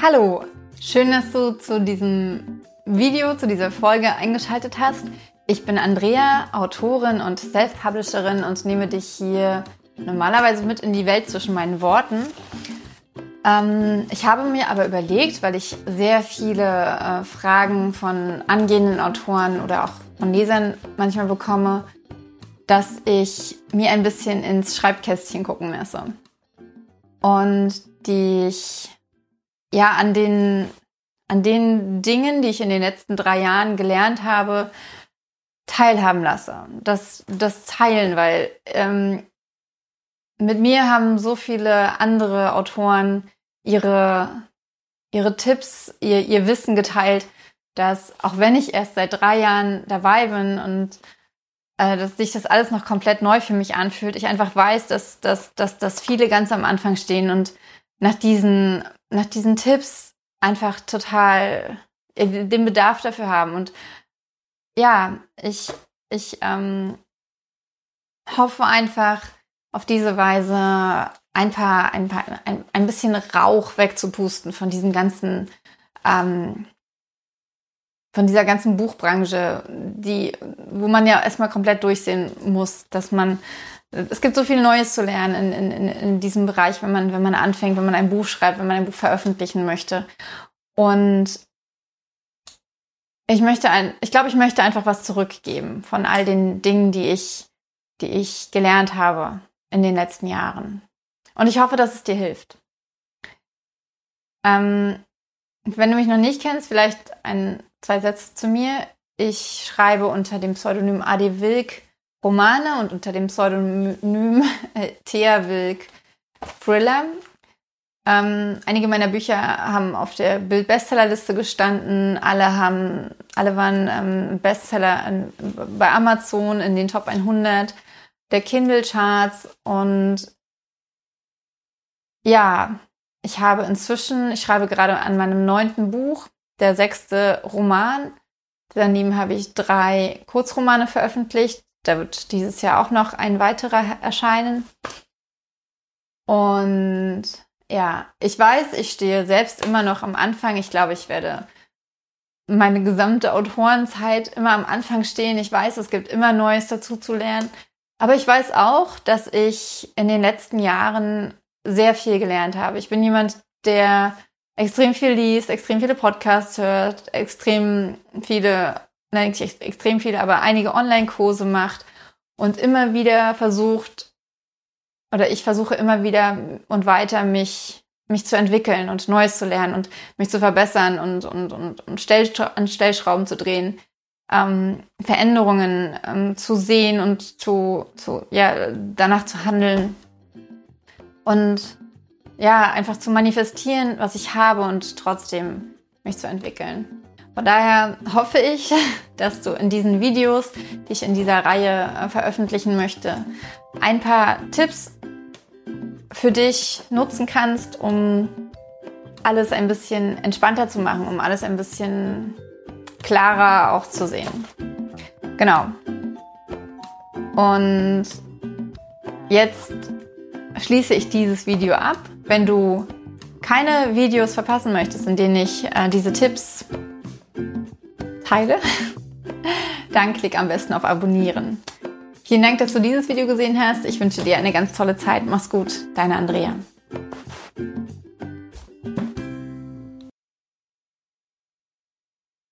Hallo, schön, dass du zu diesem Video, zu dieser Folge eingeschaltet hast. Ich bin Andrea, Autorin und Self-Publisherin und nehme dich hier normalerweise mit in die Welt zwischen meinen Worten. Ähm, ich habe mir aber überlegt, weil ich sehr viele äh, Fragen von angehenden Autoren oder auch von Lesern manchmal bekomme, dass ich mir ein bisschen ins Schreibkästchen gucken lasse. Und dich ja an den, an den Dingen, die ich in den letzten drei Jahren gelernt habe, teilhaben lasse. Das, das teilen, weil ähm, mit mir haben so viele andere Autoren ihre, ihre Tipps, ihr, ihr Wissen geteilt, dass auch wenn ich erst seit drei Jahren dabei bin und äh, dass sich das alles noch komplett neu für mich anfühlt, ich einfach weiß, dass, dass, dass, dass viele ganz am Anfang stehen und nach diesen, nach diesen Tipps einfach total äh, den Bedarf dafür haben. Und ja, ich, ich ähm, hoffe einfach auf diese Weise ein paar, ein paar, ein, ein bisschen Rauch wegzupusten von diesem ganzen, ähm, von dieser ganzen Buchbranche, die, wo man ja erstmal komplett durchsehen muss, dass man, es gibt so viel Neues zu lernen in, in, in diesem Bereich, wenn man, wenn man anfängt, wenn man ein Buch schreibt, wenn man ein Buch veröffentlichen möchte. Und ich möchte ein, ich glaube, ich möchte einfach was zurückgeben von all den Dingen, die ich, die ich gelernt habe in den letzten Jahren. Und ich hoffe, dass es dir hilft. Ähm, wenn du mich noch nicht kennst, vielleicht ein, zwei Sätze zu mir. Ich schreibe unter dem Pseudonym Adi Wilk Romane und unter dem Pseudonym äh, Thea Wilk Thriller. Ähm, einige meiner Bücher haben auf der Bild-Bestsellerliste gestanden. Alle haben, alle waren ähm, Bestseller in, bei Amazon in den Top 100 der Kindle-Charts und ja, ich habe inzwischen, ich schreibe gerade an meinem neunten Buch, der sechste Roman. Daneben habe ich drei Kurzromane veröffentlicht. Da wird dieses Jahr auch noch ein weiterer erscheinen. Und ja, ich weiß, ich stehe selbst immer noch am Anfang. Ich glaube, ich werde meine gesamte Autorenzeit immer am Anfang stehen. Ich weiß, es gibt immer Neues dazu zu lernen. Aber ich weiß auch, dass ich in den letzten Jahren sehr viel gelernt habe. Ich bin jemand, der extrem viel liest, extrem viele Podcasts hört, extrem viele, nein, nicht extrem viele, aber einige Online-Kurse macht und immer wieder versucht, oder ich versuche immer wieder und weiter mich, mich zu entwickeln und Neues zu lernen und mich zu verbessern und, und, und, und Stellschra an Stellschrauben zu drehen, ähm, Veränderungen ähm, zu sehen und zu, zu, ja, danach zu handeln und ja, einfach zu manifestieren, was ich habe und trotzdem mich zu entwickeln. Von daher hoffe ich, dass du in diesen Videos, die ich in dieser Reihe äh, veröffentlichen möchte, ein paar Tipps für dich nutzen kannst, um alles ein bisschen entspannter zu machen, um alles ein bisschen klarer auch zu sehen. Genau. Und jetzt schließe ich dieses Video ab. Wenn du keine Videos verpassen möchtest, in denen ich äh, diese Tipps teile, dann klick am besten auf Abonnieren. Vielen Dank, dass du dieses Video gesehen hast. Ich wünsche dir eine ganz tolle Zeit. Mach's gut, deine Andrea.